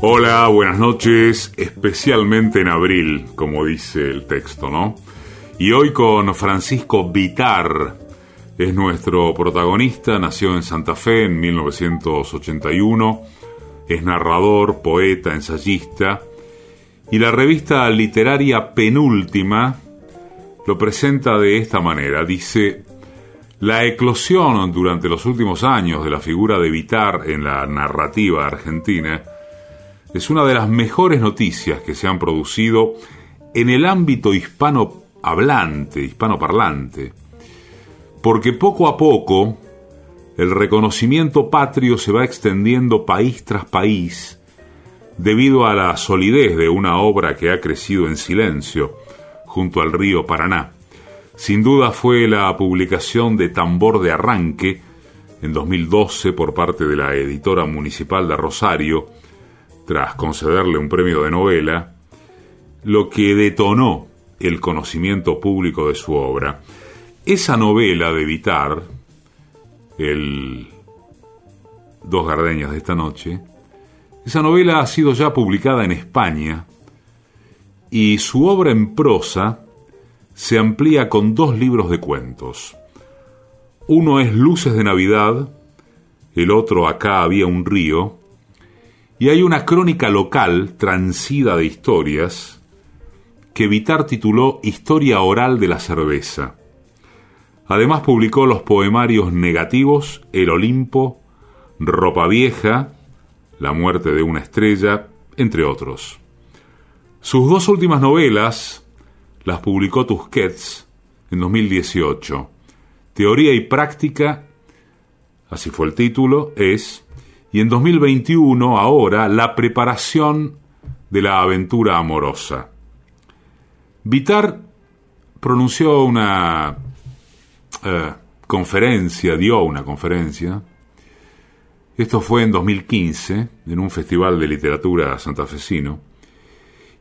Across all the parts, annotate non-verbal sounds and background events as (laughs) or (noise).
Hola, buenas noches, especialmente en abril, como dice el texto, ¿no? Y hoy con Francisco Vitar, es nuestro protagonista, nació en Santa Fe en 1981, es narrador, poeta, ensayista, y la revista literaria Penúltima lo presenta de esta manera, dice, la eclosión durante los últimos años de la figura de Vitar en la narrativa argentina es una de las mejores noticias que se han producido en el ámbito hispano hablante, hispanoparlante, porque poco a poco el reconocimiento patrio se va extendiendo país tras país debido a la solidez de una obra que ha crecido en silencio junto al río Paraná. Sin duda fue la publicación de Tambor de Arranque en 2012 por parte de la editora municipal de Rosario, tras concederle un premio de novela, lo que detonó el conocimiento público de su obra. Esa novela de Vitar, el Dos Gardeñas de esta noche, esa novela ha sido ya publicada en España y su obra en prosa se amplía con dos libros de cuentos. Uno es Luces de Navidad, el otro Acá había un río, y hay una crónica local transida de historias que Vitar tituló Historia Oral de la Cerveza. Además publicó los poemarios negativos El Olimpo, Ropa Vieja, La muerte de una estrella, entre otros. Sus dos últimas novelas las publicó Tusquets en 2018. Teoría y práctica, así fue el título, es y en 2021 ahora la preparación de la aventura amorosa. Vitar pronunció una eh, conferencia, dio una conferencia. Esto fue en 2015, en un festival de literatura santafesino,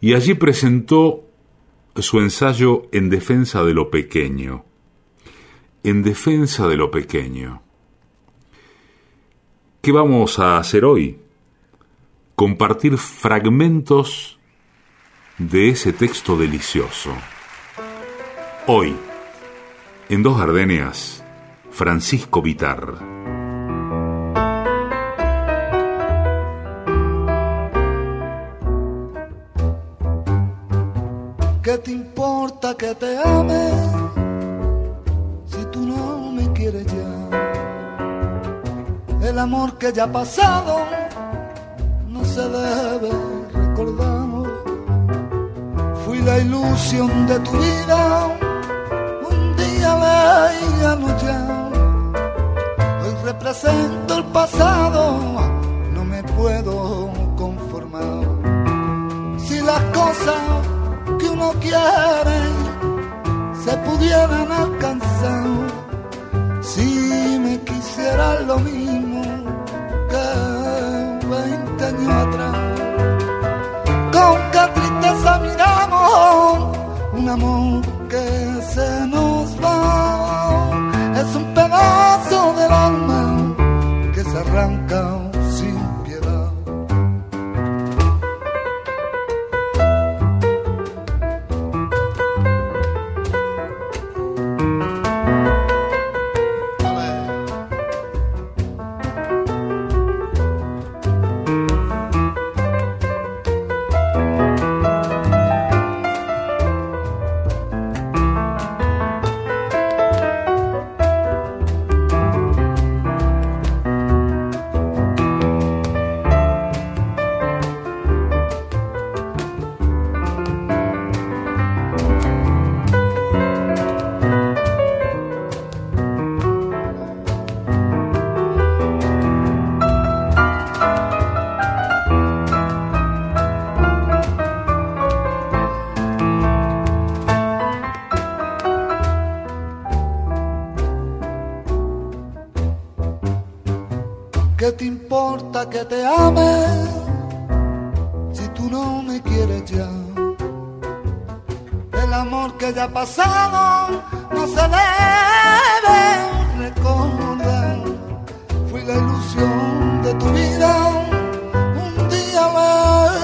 y allí presentó su ensayo En defensa de lo pequeño. En defensa de lo pequeño. ¿Qué vamos a hacer hoy? Compartir fragmentos de ese texto delicioso. Hoy, en Dos Gardenias, Francisco Vitar. ¿Qué te importa que te ame si tú no me quieres ya? El amor que ya ha pasado no se debe recordar. Fui la ilusión de tu vida, un día veía ya. Hoy represento el pasado, no me puedo conformar. Si las cosas que uno quiere se pudieran alcanzar, si me quisieran lo mismo veinte años atrás. Con qué tristeza miramos un amor que que te ame si tú no me quieres ya. El amor que ya ha pasado no se debe recordar. Fui la ilusión de tu vida un día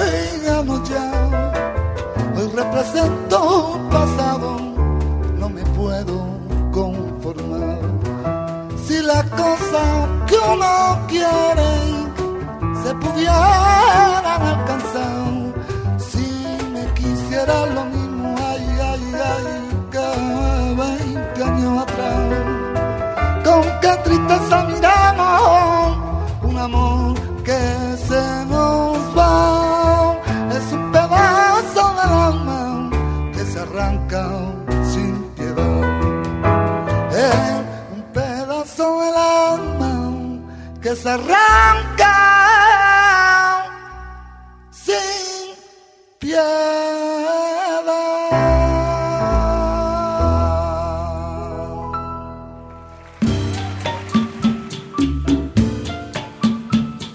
lejano ya. Hoy represento un pasado, no me puedo conformar. Si las cosas que uno quiere alcanzar, si me quisiera lo mismo, ay, ay, ay, que 20 años atrás. Con qué tristeza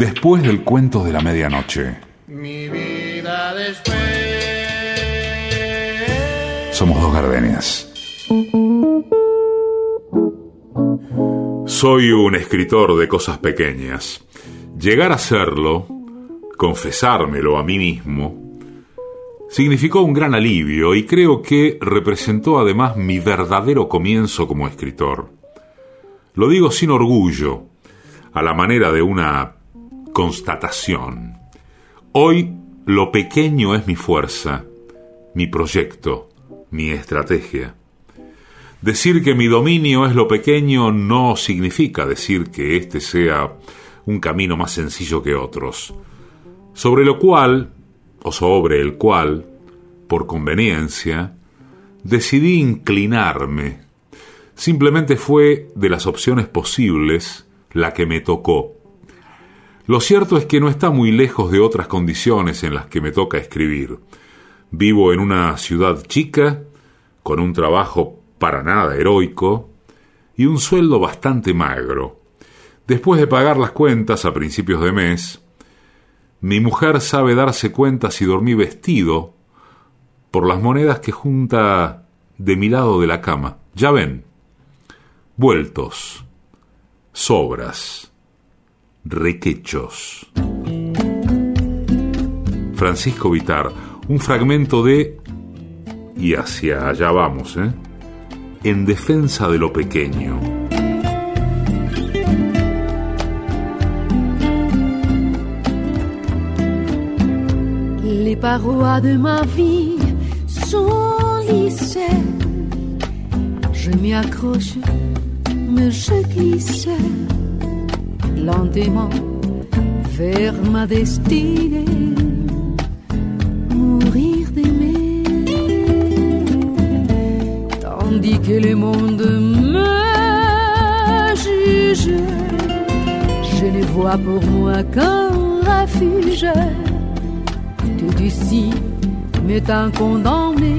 Después del cuento de la medianoche, mi vida después. somos dos gardenias. Soy un escritor de cosas pequeñas. Llegar a serlo, confesármelo a mí mismo, significó un gran alivio y creo que representó además mi verdadero comienzo como escritor. Lo digo sin orgullo, a la manera de una constatación. Hoy lo pequeño es mi fuerza, mi proyecto, mi estrategia. Decir que mi dominio es lo pequeño no significa decir que este sea un camino más sencillo que otros, sobre lo cual, o sobre el cual, por conveniencia, decidí inclinarme. Simplemente fue de las opciones posibles la que me tocó. Lo cierto es que no está muy lejos de otras condiciones en las que me toca escribir. Vivo en una ciudad chica, con un trabajo para nada heroico y un sueldo bastante magro. Después de pagar las cuentas a principios de mes, mi mujer sabe darse cuenta si dormí vestido por las monedas que junta de mi lado de la cama. Ya ven, vueltos, sobras, requechos. Francisco Vitar, un fragmento de... Y hacia allá vamos, ¿eh? En defensa de lo pequeño. Les parois de ma vie sont lissées. Je m'y accroche, mais je glisse lentement vers ma destinée. Mourir d'aimer, tandis que le monde me juge. Je ne vois pour moi qu'un refuge tout d'ici m'étant condamné.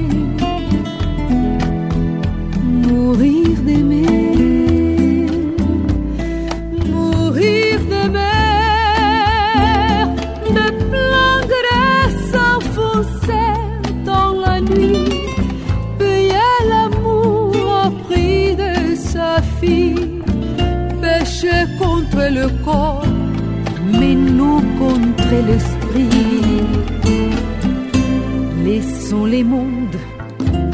Mourir d'aimer, contre le corps, mais nous contre l'esprit. Laissons les mondes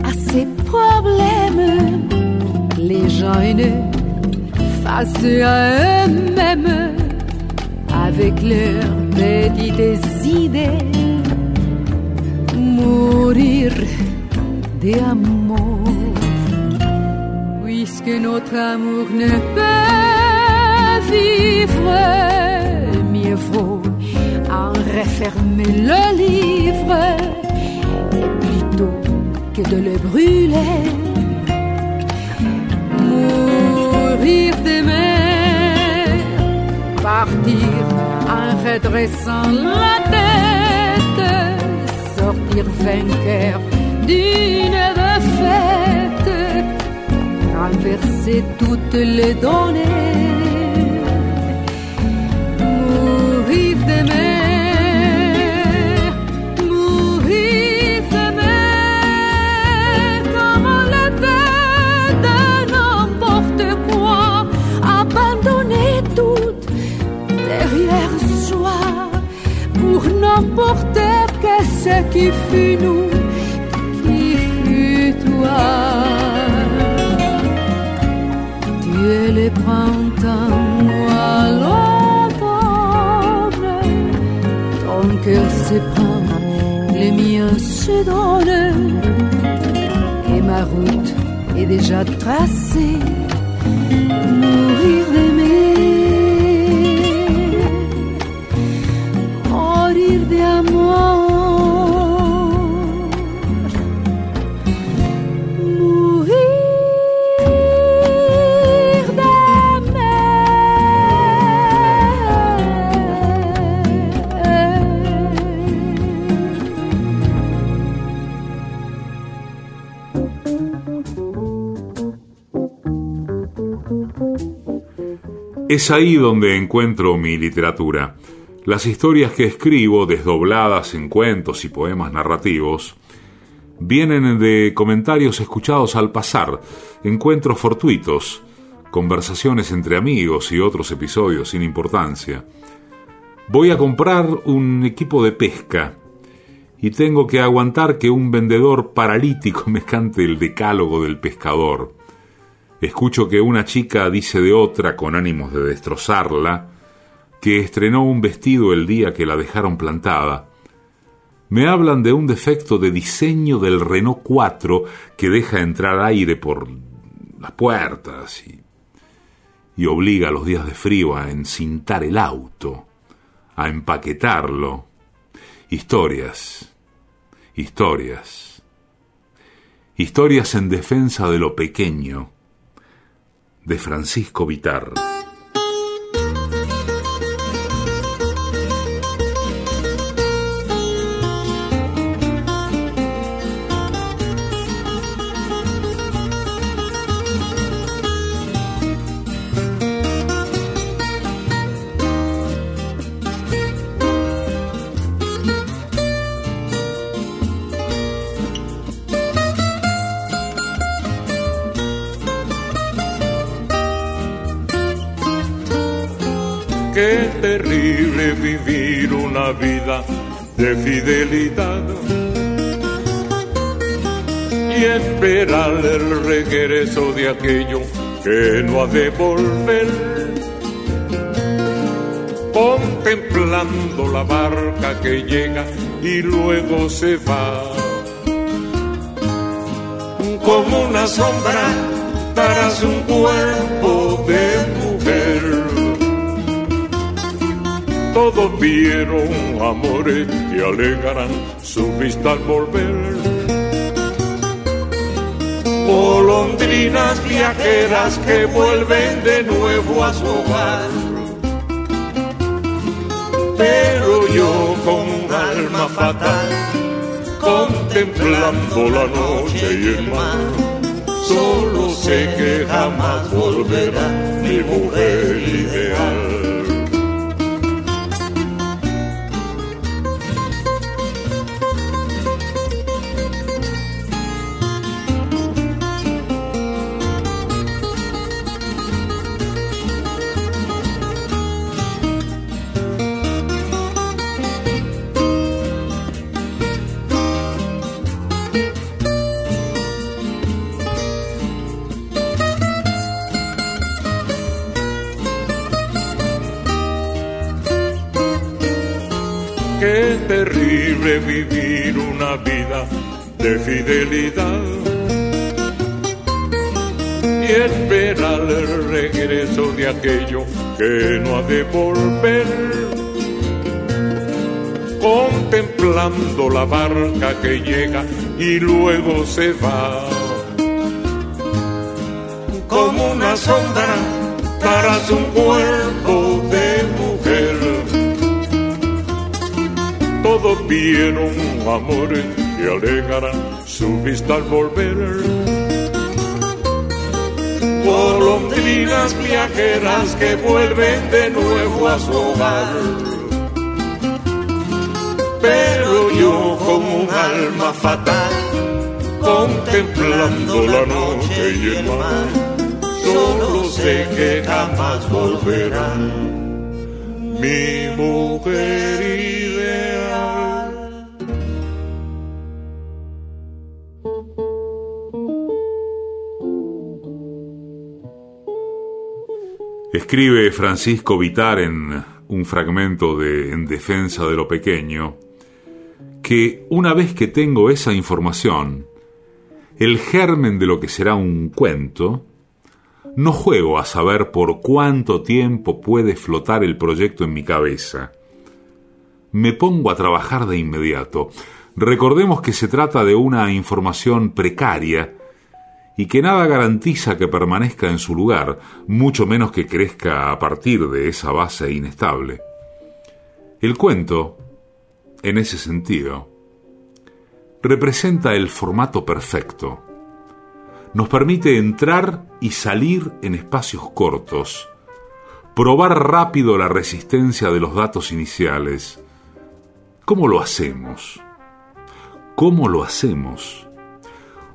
à ses problèmes, les gens haineux face à eux-mêmes, avec leurs petites idées, mourir d'amour, puisque notre amour ne peut mieux vaut en refermer le livre, et plutôt que de le brûler, mourir d'aimer, partir en redressant la tête, sortir vainqueur d'une défaite, renverser toutes les données, qui fut nous, qui fut toi. Tu es le printemps, prend, les miens se donnent. Et ma route est déjà tracée. Mourir d'aimer, Es ahí donde encuentro mi literatura. Las historias que escribo, desdobladas en cuentos y poemas narrativos, vienen de comentarios escuchados al pasar, encuentros fortuitos, conversaciones entre amigos y otros episodios sin importancia. Voy a comprar un equipo de pesca y tengo que aguantar que un vendedor paralítico (laughs) me cante el decálogo del pescador. Escucho que una chica dice de otra, con ánimos de destrozarla, que estrenó un vestido el día que la dejaron plantada. Me hablan de un defecto de diseño del Renault 4 que deja entrar aire por las puertas y, y obliga a los días de frío a encintar el auto, a empaquetarlo. Historias, historias, historias en defensa de lo pequeño de Francisco Vitar. Fidelidad y esperar el regreso de aquello que no ha de volver. Contemplando la barca que llega y luego se va. Como una sombra tras un cuerpo de mujer todos vieron amores que alegarán su vista al volver. Golondrinas viajeras que vuelven de nuevo a su hogar. Pero yo con un alma fatal, contemplando la noche y el mar, solo sé que jamás volverá mi mujer ideal. Terrible vivir una vida de fidelidad y esperar el regreso de aquello que no ha de volver. Contemplando la barca que llega y luego se va. Como una sombra tras un cuerpo de mujer vieron amores que alejarán su vista al volver. Golondrinas viajeras que vuelven de nuevo a su hogar. Pero yo como un alma fatal, contemplando la noche y el mar, solo sé que jamás volverán mi mujer ideal. Escribe Francisco Vitar en un fragmento de En defensa de lo pequeño que una vez que tengo esa información, el germen de lo que será un cuento, no juego a saber por cuánto tiempo puede flotar el proyecto en mi cabeza. Me pongo a trabajar de inmediato. Recordemos que se trata de una información precaria y que nada garantiza que permanezca en su lugar, mucho menos que crezca a partir de esa base inestable. El cuento, en ese sentido, representa el formato perfecto nos permite entrar y salir en espacios cortos, probar rápido la resistencia de los datos iniciales. ¿Cómo lo hacemos? ¿Cómo lo hacemos?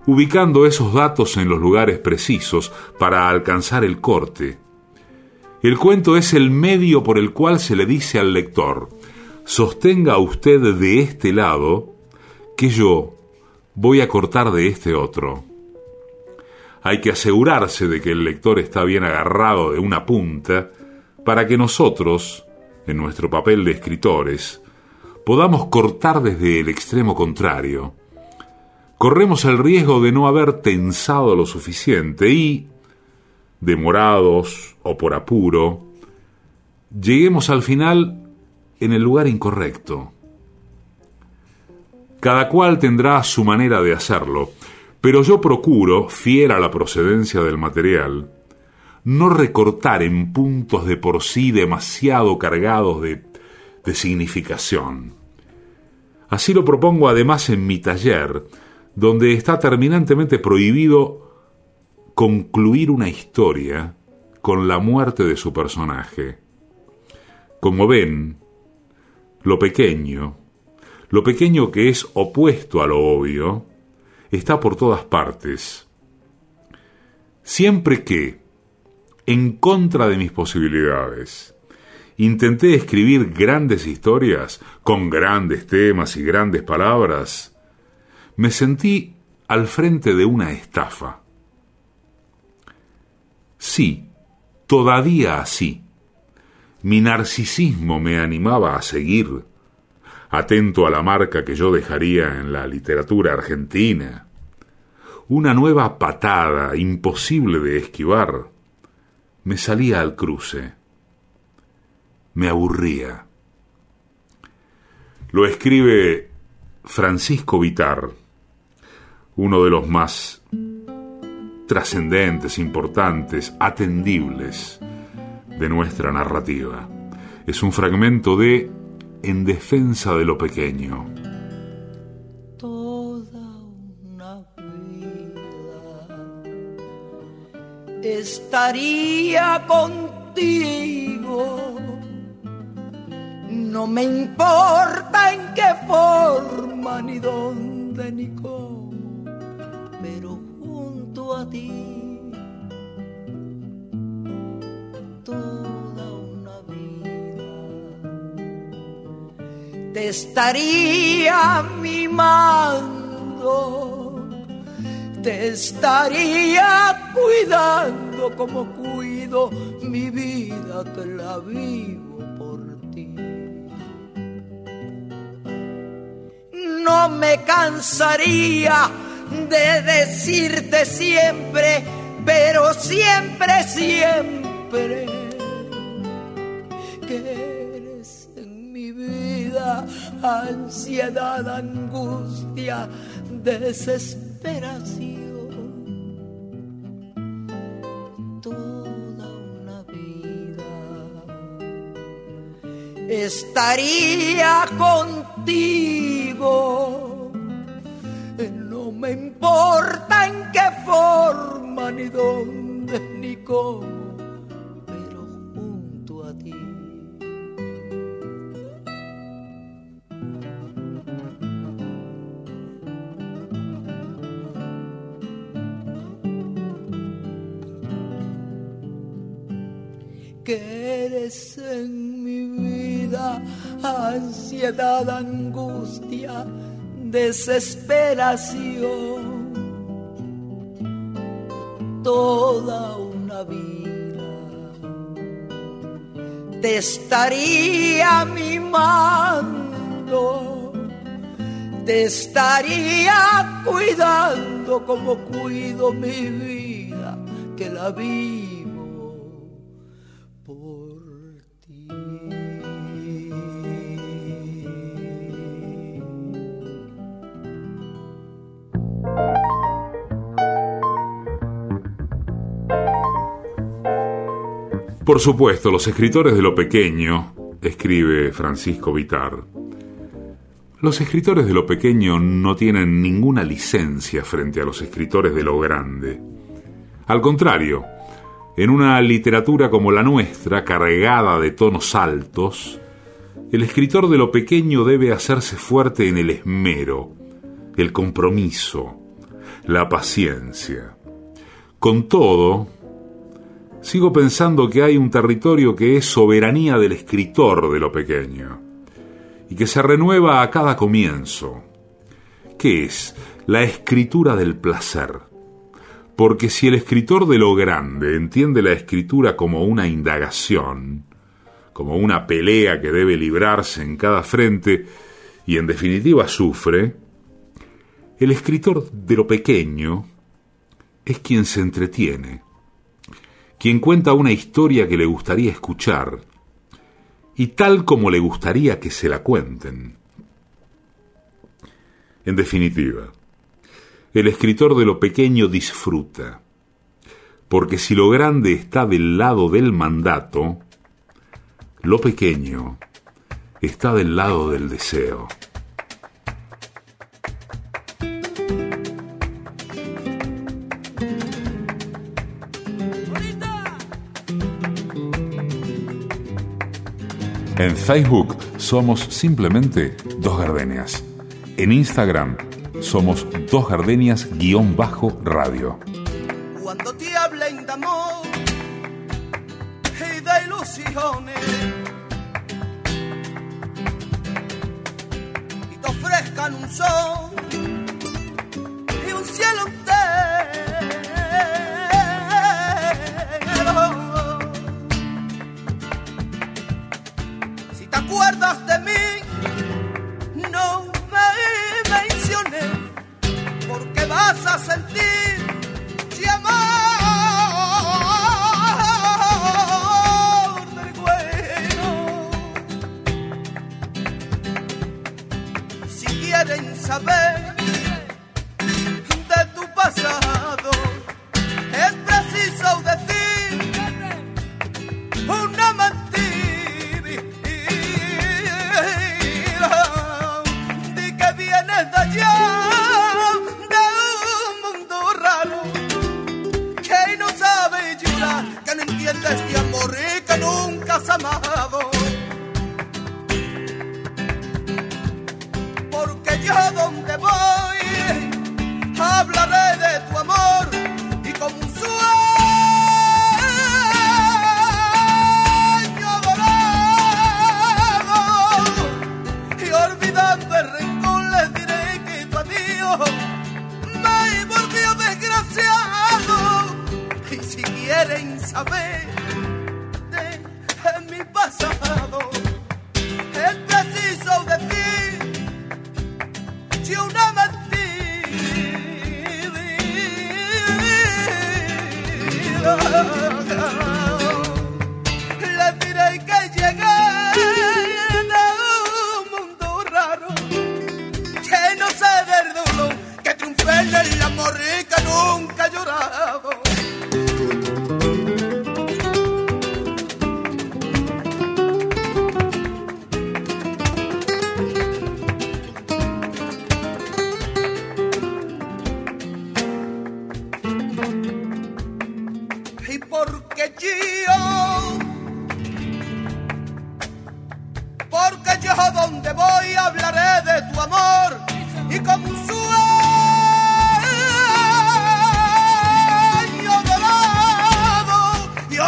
Ubicando esos datos en los lugares precisos para alcanzar el corte. El cuento es el medio por el cual se le dice al lector, sostenga usted de este lado que yo voy a cortar de este otro hay que asegurarse de que el lector está bien agarrado de una punta para que nosotros, en nuestro papel de escritores, podamos cortar desde el extremo contrario. Corremos el riesgo de no haber tensado lo suficiente y, demorados o por apuro, lleguemos al final en el lugar incorrecto. Cada cual tendrá su manera de hacerlo, pero yo procuro, fiel a la procedencia del material, no recortar en puntos de por sí demasiado cargados de, de significación. Así lo propongo además en mi taller, donde está terminantemente prohibido concluir una historia con la muerte de su personaje. Como ven, lo pequeño, lo pequeño que es opuesto a lo obvio, está por todas partes. Siempre que, en contra de mis posibilidades, intenté escribir grandes historias con grandes temas y grandes palabras, me sentí al frente de una estafa. Sí, todavía así. Mi narcisismo me animaba a seguir atento a la marca que yo dejaría en la literatura argentina. Una nueva patada imposible de esquivar. Me salía al cruce. Me aburría. Lo escribe Francisco Vitar, uno de los más trascendentes, importantes, atendibles de nuestra narrativa. Es un fragmento de en defensa de lo pequeño. Toda una vida estaría contigo. No me importa en qué forma, ni dónde, ni cómo, te estaría mimando, te estaría cuidando como cuido mi vida que la vivo por ti. No me cansaría de decirte siempre, pero siempre, siempre que ansiedad, angustia, desesperación. Toda una vida estaría contigo. Me importa en qué forma, ni dónde, ni cómo, pero junto a ti. que eres en mi vida ansiedad, angustia, desesperación. Toda una vida te estaría mimando, te estaría cuidando como cuido mi vida, que la vivo Por supuesto, los escritores de lo pequeño, escribe Francisco Vitar, los escritores de lo pequeño no tienen ninguna licencia frente a los escritores de lo grande. Al contrario, en una literatura como la nuestra, cargada de tonos altos, el escritor de lo pequeño debe hacerse fuerte en el esmero, el compromiso, la paciencia. Con todo, sigo pensando que hay un territorio que es soberanía del escritor de lo pequeño y que se renueva a cada comienzo, que es la escritura del placer. Porque si el escritor de lo grande entiende la escritura como una indagación, como una pelea que debe librarse en cada frente y en definitiva sufre, el escritor de lo pequeño es quien se entretiene, quien cuenta una historia que le gustaría escuchar y tal como le gustaría que se la cuenten. En definitiva, el escritor de lo pequeño disfruta, porque si lo grande está del lado del mandato, lo pequeño está del lado del deseo. En Facebook somos simplemente Dos Gardenias. En Instagram somos Dos Gardenias guion bajo radio. Cuando te hablen de amor y de ilusiones y te ofrezcan un sol vas a sentir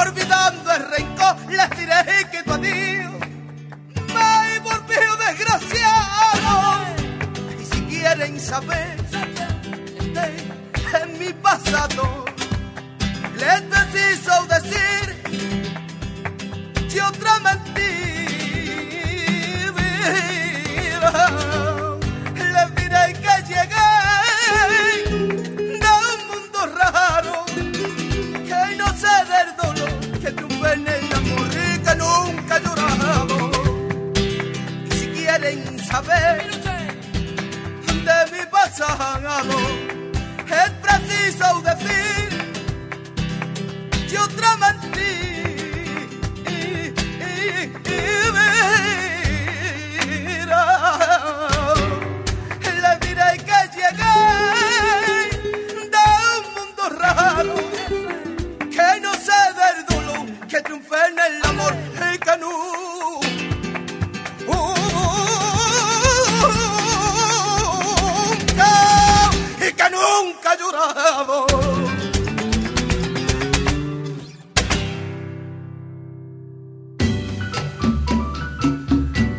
olvidando el rencor les diré que tu adiós me volvió desgraciado. Y si quieren saber de mi pasado les preciso decir que otra mentira saber de mi pasado es preciso decir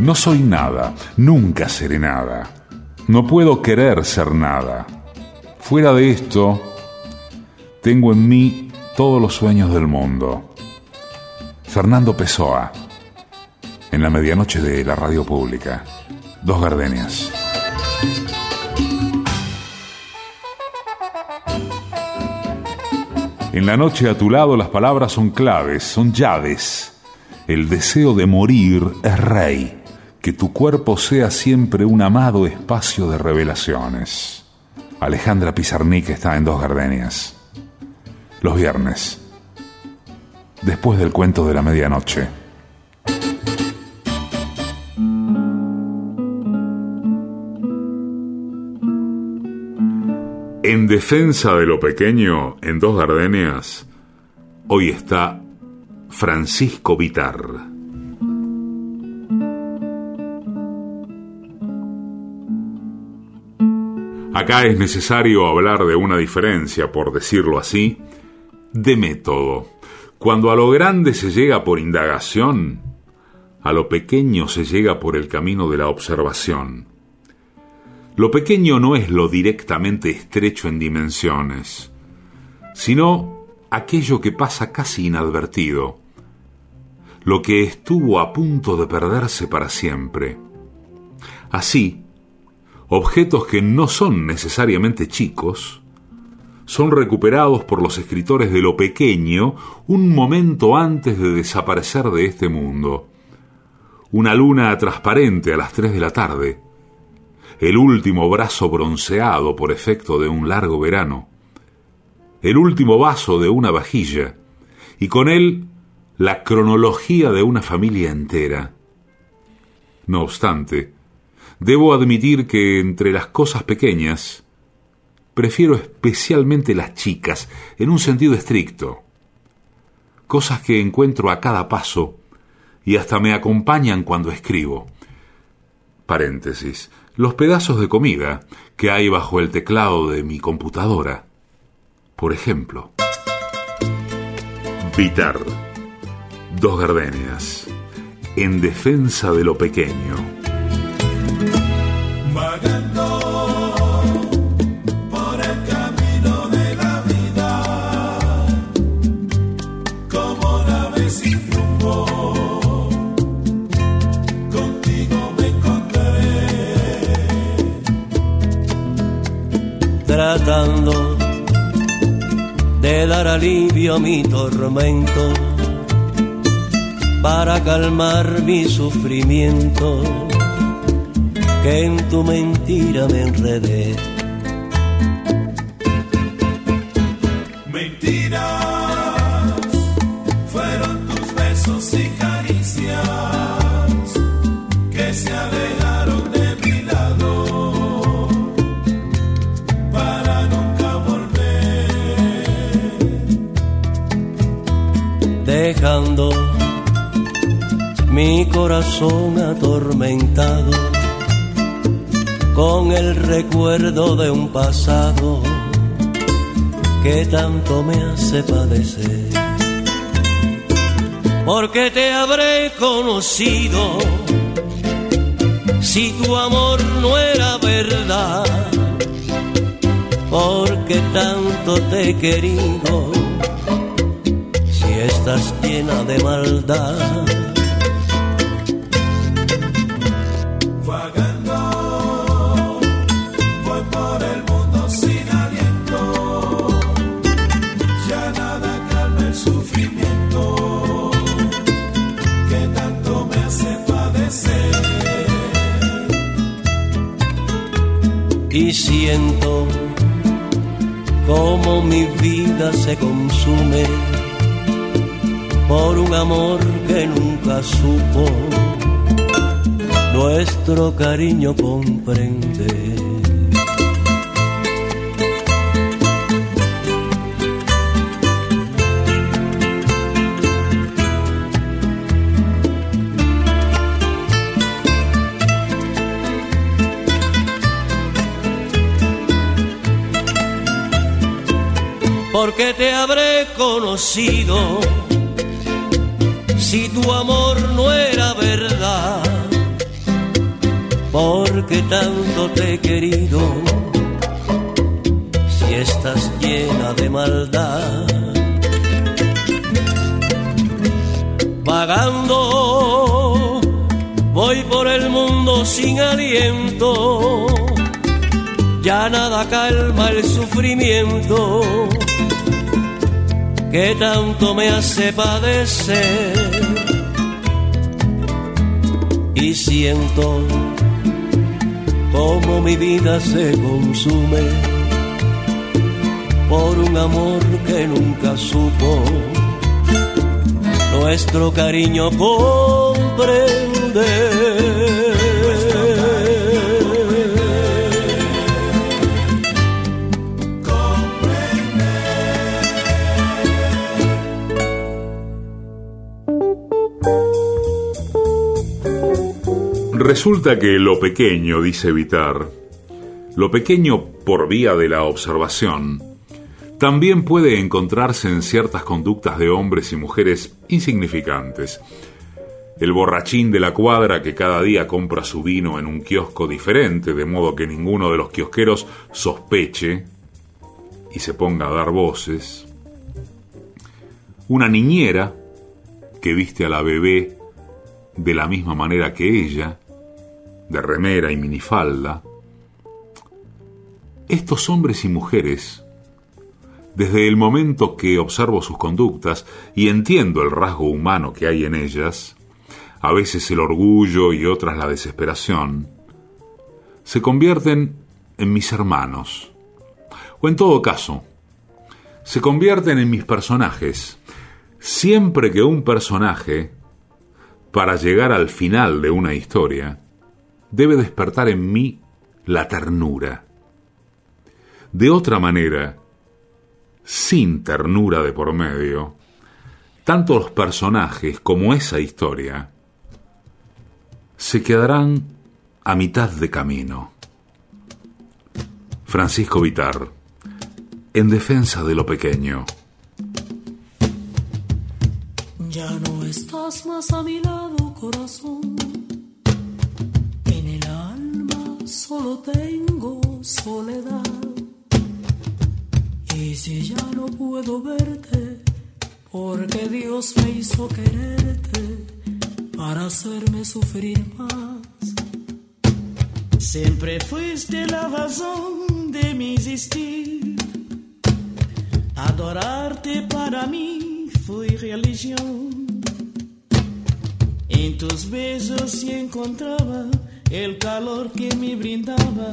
No soy nada, nunca seré nada. No puedo querer ser nada. Fuera de esto, tengo en mí todos los sueños del mundo. Fernando Pessoa, en la medianoche de la radio pública. Dos gardenias. En la noche a tu lado las palabras son claves, son llaves. El deseo de morir es rey. Que tu cuerpo sea siempre un amado espacio de revelaciones. Alejandra Pizarnik está en Dos Gardenias. Los viernes. Después del cuento de la medianoche. En defensa de lo pequeño, en Dos Gardenias, hoy está Francisco Vitar. Acá es necesario hablar de una diferencia, por decirlo así, de método. Cuando a lo grande se llega por indagación, a lo pequeño se llega por el camino de la observación. Lo pequeño no es lo directamente estrecho en dimensiones, sino aquello que pasa casi inadvertido, lo que estuvo a punto de perderse para siempre. Así, objetos que no son necesariamente chicos, son recuperados por los escritores de lo pequeño un momento antes de desaparecer de este mundo. Una luna transparente a las tres de la tarde, el último brazo bronceado por efecto de un largo verano, el último vaso de una vajilla, y con él la cronología de una familia entera. No obstante, debo admitir que entre las cosas pequeñas, prefiero especialmente las chicas, en un sentido estricto. Cosas que encuentro a cada paso y hasta me acompañan cuando escribo. Paréntesis. Los pedazos de comida que hay bajo el teclado de mi computadora. Por ejemplo. Vitar. Dos gardenias. En defensa de lo pequeño. De dar alivio a mi tormento para calmar mi sufrimiento que en tu mentira me enredé. Mentiras mi corazón atormentado con el recuerdo de un pasado que tanto me hace padecer. Porque te habré conocido si tu amor no era verdad. Porque tanto te he querido si estás llena de maldad. Siento como mi vida se consume por un amor que nunca supo nuestro cariño comprende. Si tu amor no era verdad, porque tanto te he querido si estás llena de maldad. Vagando, voy por el mundo sin aliento, ya nada calma el sufrimiento que tanto me hace padecer y siento como mi vida se consume por un amor que nunca supo nuestro cariño comprender. Resulta que lo pequeño, dice Vitar, lo pequeño por vía de la observación, también puede encontrarse en ciertas conductas de hombres y mujeres insignificantes. El borrachín de la cuadra que cada día compra su vino en un kiosco diferente, de modo que ninguno de los kiosqueros sospeche y se ponga a dar voces. Una niñera que viste a la bebé de la misma manera que ella, de remera y minifalda. Estos hombres y mujeres, desde el momento que observo sus conductas y entiendo el rasgo humano que hay en ellas, a veces el orgullo y otras la desesperación, se convierten en mis hermanos, o en todo caso, se convierten en mis personajes, siempre que un personaje, para llegar al final de una historia, debe despertar en mí la ternura. De otra manera, sin ternura de por medio, tanto los personajes como esa historia se quedarán a mitad de camino. Francisco Vitar, en defensa de lo pequeño. Ya no estás más a mi lado, corazón. Solo tengo soledad. Y si ya no puedo verte, porque Dios me hizo quererte para hacerme sufrir más. Siempre fuiste la razón de mi existir. Adorarte para mí fue religión. En tus besos sí encontraba el calor que me brindaba,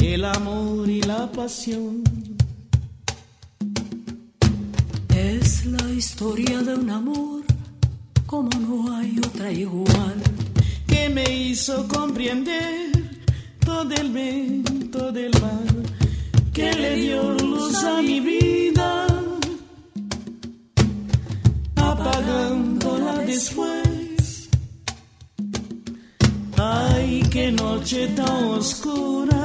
el amor y la pasión. Es la historia de un amor como no hay otra igual. que me hizo comprender todo el viento del mar, que le dio luz a mi vida, apagándola después. Qué noche tan oscura.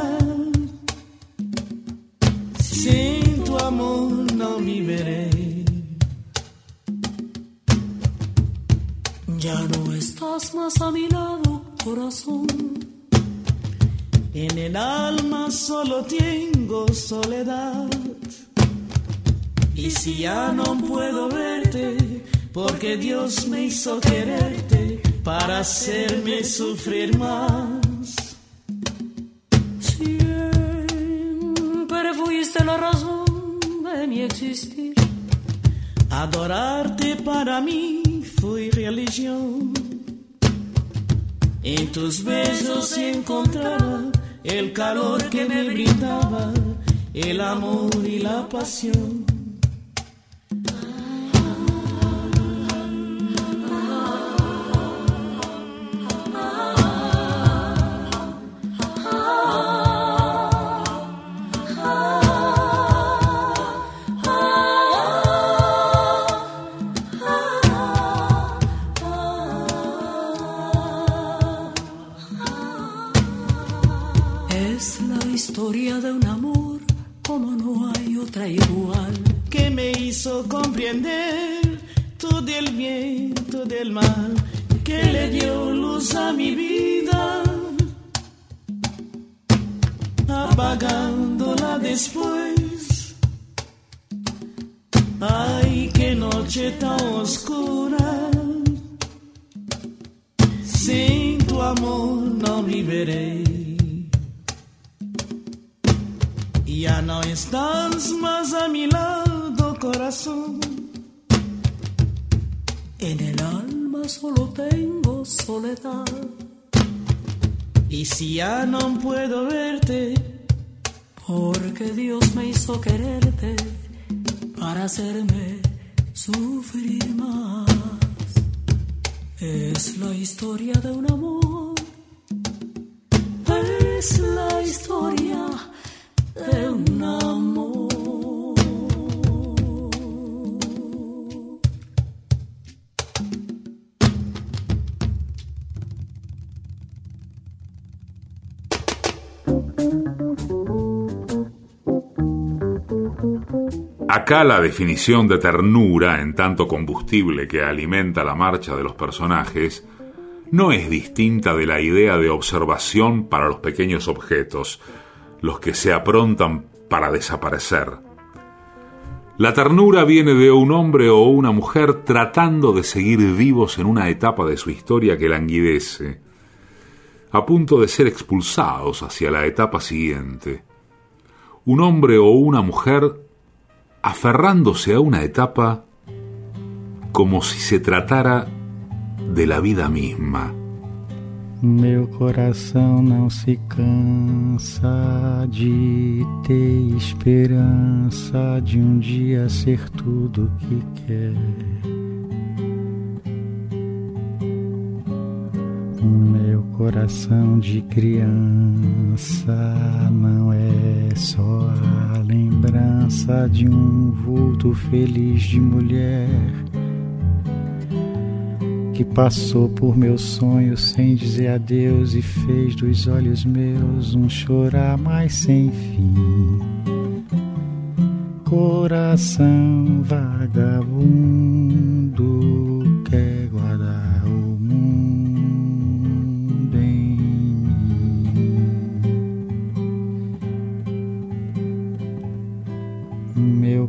Sin tu amor no viviré. Ya no estás más a mi lado, corazón. En el alma solo tengo soledad. Y si ya no puedo verte, porque Dios me hizo quererte para hacerme sufrir más. Razón de mi existir. Adorarte para mí fue religión. En tus besos encontraba el calor que me brindaba, el amor y la pasión. Porque Dios me hizo quererte para hacerme sufrir más. Es la historia de un amor. Es la historia de un amor. Acá la definición de ternura, en tanto combustible que alimenta la marcha de los personajes, no es distinta de la idea de observación para los pequeños objetos, los que se aprontan para desaparecer. La ternura viene de un hombre o una mujer tratando de seguir vivos en una etapa de su historia que languidece, a punto de ser expulsados hacia la etapa siguiente. Un hombre o una mujer aferrándose a una etapa como si se tratara de la vida misma. Meu coração não se cansa de ter esperança de um dia ser tudo que quer. Meu coração de criança não é só a lembrança de um vulto feliz de mulher que passou por meus sonhos sem dizer adeus e fez dos olhos meus um chorar mais sem fim. Coração vagabundo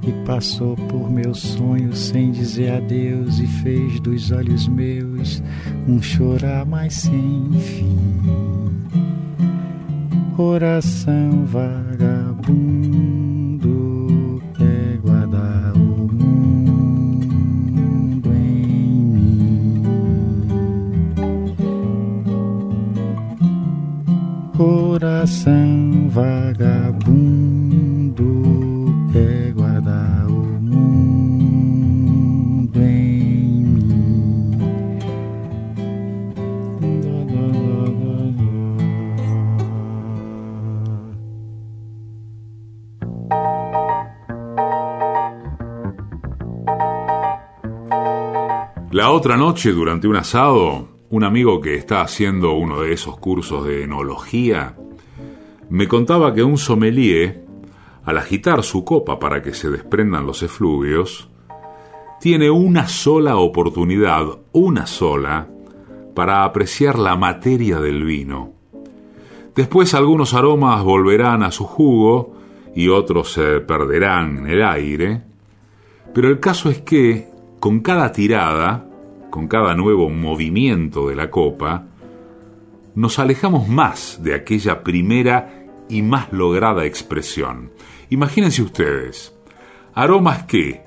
que passou por meus sonhos sem dizer adeus e fez dos olhos meus um chorar mais sem fim. Coração vagabundo quer guardar o mundo em mim. Coração vagabundo otra noche, durante un asado, un amigo que está haciendo uno de esos cursos de enología me contaba que un sommelier, al agitar su copa para que se desprendan los efluvios, tiene una sola oportunidad, una sola, para apreciar la materia del vino. Después algunos aromas volverán a su jugo y otros se perderán en el aire, pero el caso es que, con cada tirada, con cada nuevo movimiento de la copa, nos alejamos más de aquella primera y más lograda expresión. Imagínense ustedes, aromas que,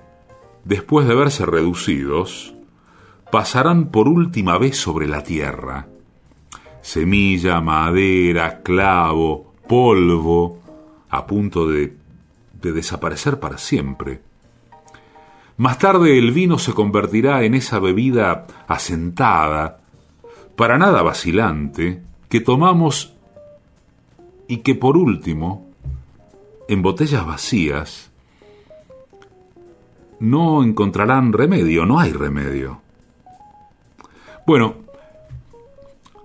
después de verse reducidos, pasarán por última vez sobre la tierra. Semilla, madera, clavo, polvo, a punto de, de desaparecer para siempre. Más tarde el vino se convertirá en esa bebida asentada, para nada vacilante, que tomamos y que por último, en botellas vacías, no encontrarán remedio, no hay remedio. Bueno,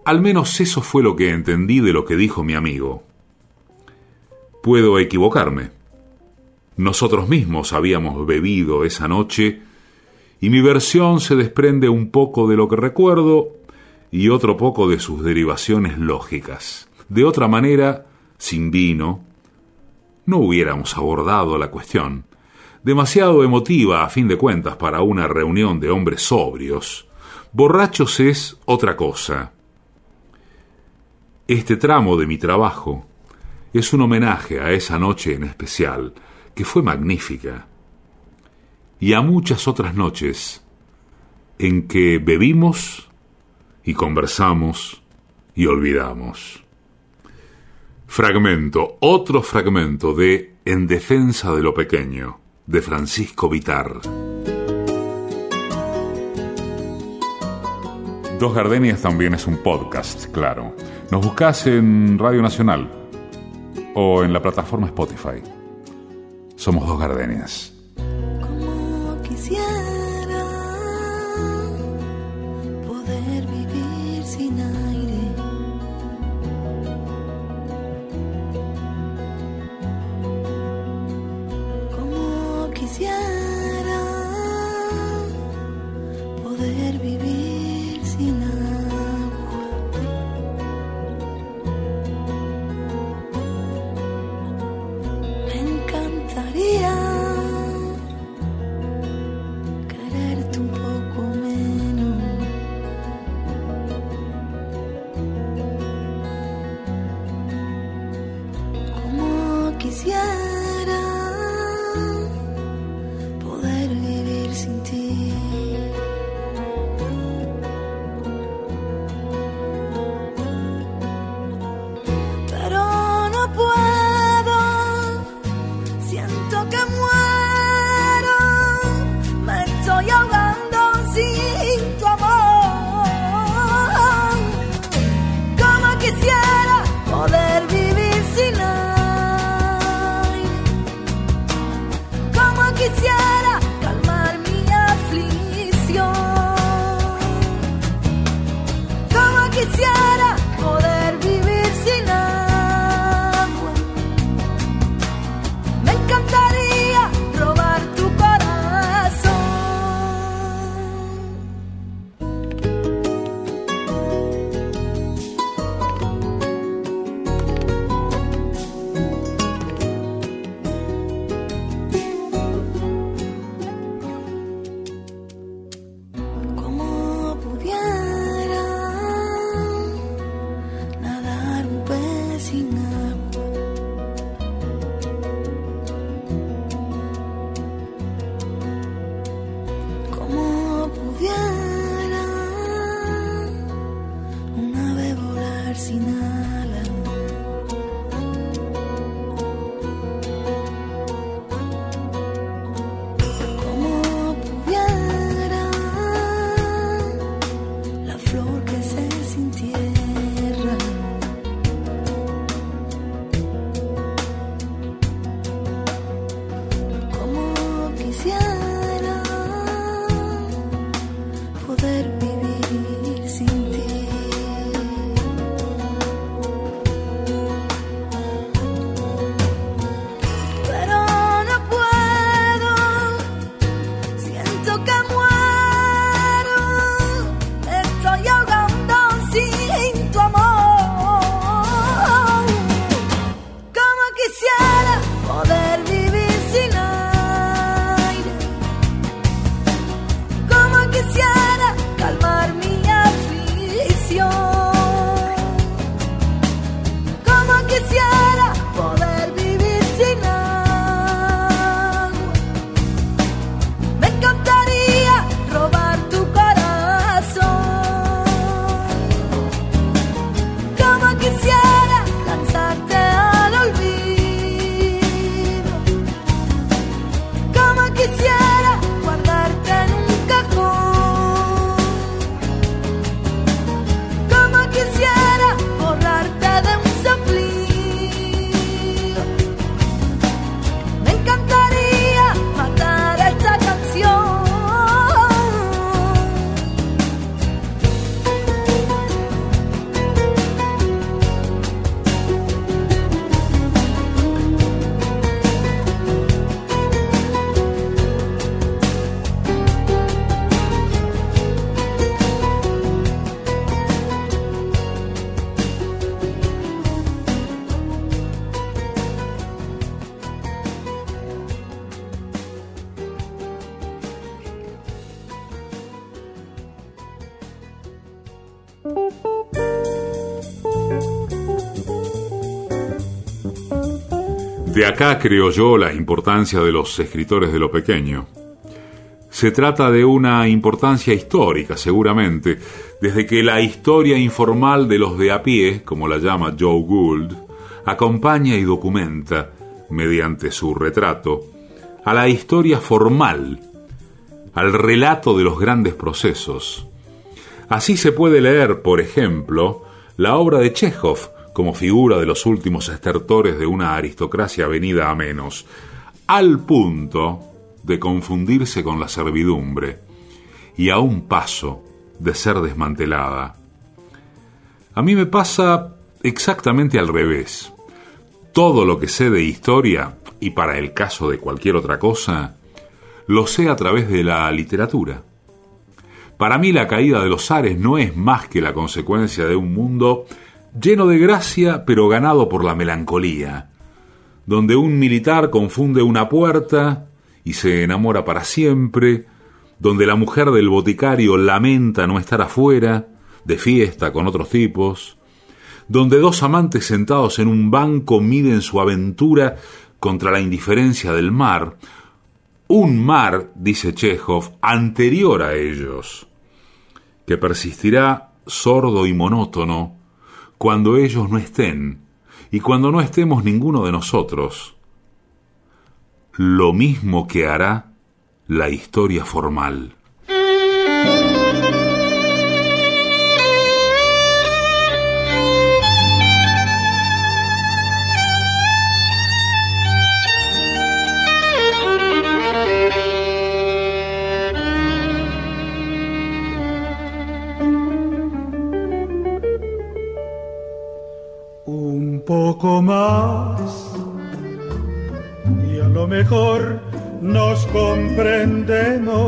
al menos eso fue lo que entendí de lo que dijo mi amigo. Puedo equivocarme. Nosotros mismos habíamos bebido esa noche y mi versión se desprende un poco de lo que recuerdo y otro poco de sus derivaciones lógicas. De otra manera, sin vino, no hubiéramos abordado la cuestión. Demasiado emotiva, a fin de cuentas, para una reunión de hombres sobrios. Borrachos es otra cosa. Este tramo de mi trabajo es un homenaje a esa noche en especial, que fue magnífica, y a muchas otras noches en que bebimos y conversamos y olvidamos. Fragmento, otro fragmento de En defensa de lo pequeño, de Francisco Vitar. Dos Gardenias también es un podcast, claro. Nos buscas en Radio Nacional o en la plataforma Spotify. Somos Dos Gardenias. so good. De acá creo yo la importancia de los escritores de lo pequeño. Se trata de una importancia histórica, seguramente, desde que la historia informal de los de a pie, como la llama Joe Gould, acompaña y documenta, mediante su retrato, a la historia formal, al relato de los grandes procesos. Así se puede leer, por ejemplo, la obra de Chekhov, como figura de los últimos estertores de una aristocracia venida a menos, al punto de confundirse con la servidumbre y a un paso de ser desmantelada. A mí me pasa exactamente al revés. Todo lo que sé de historia, y para el caso de cualquier otra cosa, lo sé a través de la literatura. Para mí la caída de los Ares no es más que la consecuencia de un mundo lleno de gracia pero ganado por la melancolía, donde un militar confunde una puerta y se enamora para siempre, donde la mujer del boticario lamenta no estar afuera, de fiesta con otros tipos, donde dos amantes sentados en un banco miden su aventura contra la indiferencia del mar, un mar, dice Chekhov, anterior a ellos, que persistirá sordo y monótono cuando ellos no estén y cuando no estemos ninguno de nosotros, lo mismo que hará la historia formal. Poco más. Y a lo mejor nos comprendemos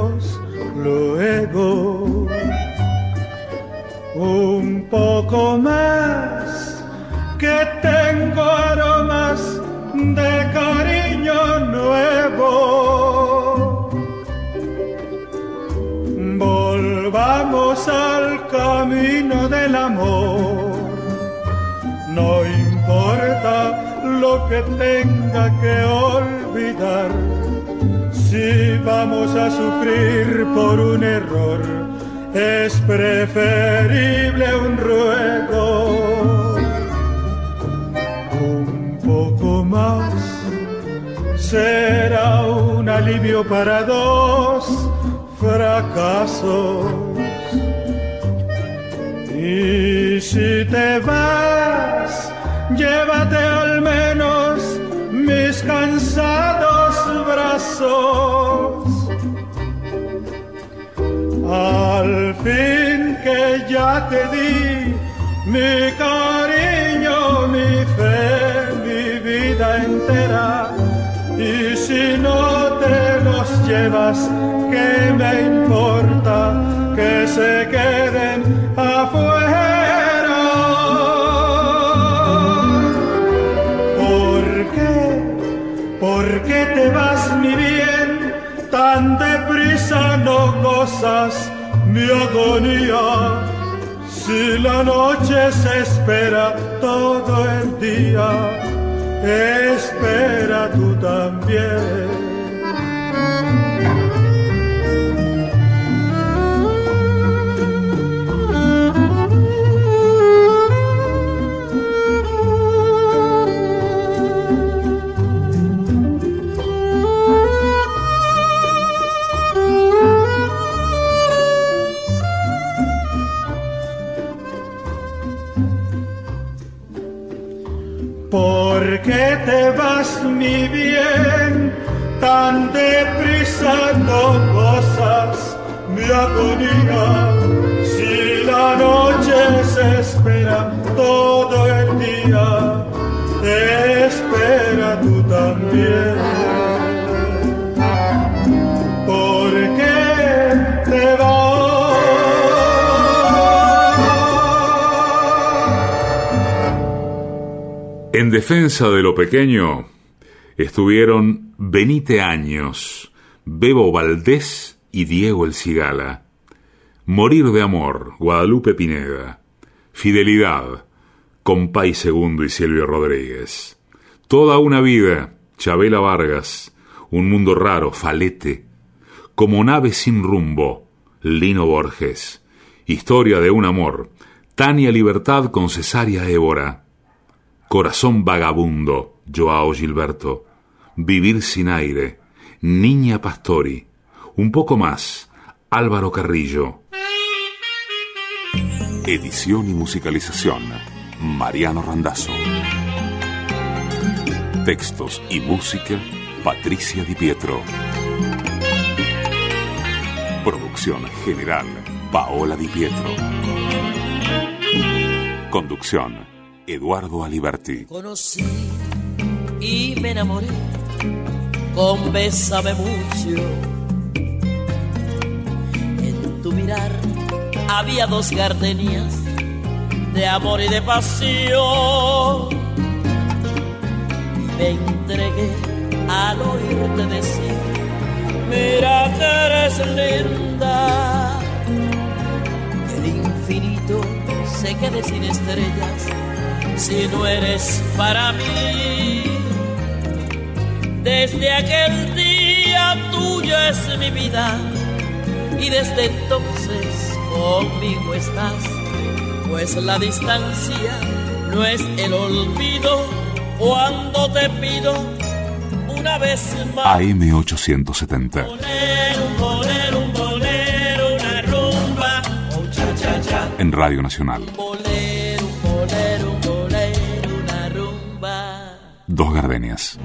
Si la noche se espera todo el día, espera tú también. Te vas mi bien? Tan deprisa no gozas mi agonía. Si la noche se espera todo el día, espera tú también. En defensa de lo pequeño estuvieron Benite Años, Bebo Valdés y Diego El Cigala. Morir de amor, Guadalupe Pineda. Fidelidad, Compay Segundo y Silvio Rodríguez. Toda una vida, Chabela Vargas, Un mundo raro, Falete, Como nave sin rumbo, Lino Borges, Historia de un amor, Tania Libertad con Cesárea Évora, Corazón vagabundo, Joao Gilberto, Vivir sin aire, Niña Pastori, un poco más, Álvaro Carrillo. Edición y musicalización, Mariano Randazzo. Textos y música, Patricia Di Pietro. Producción general, Paola Di Pietro. Conducción, Eduardo Aliberti. Conocí y me enamoré con Bésame mucho. En tu mirar había dos gardenias de amor y de pasión. Y me entregué al oírte decir, mira que eres linda. El infinito se quede sin estrellas si no eres para mí. Desde aquel día tuya es mi vida y desde entonces conmigo estás, pues la distancia no es el olvido cuando te pido una vez más. AM870. Un bolero, un bolero, una rumba, oh cha cha cha. En Radio Nacional. Bolero, un bolero, un. Dos gardenias.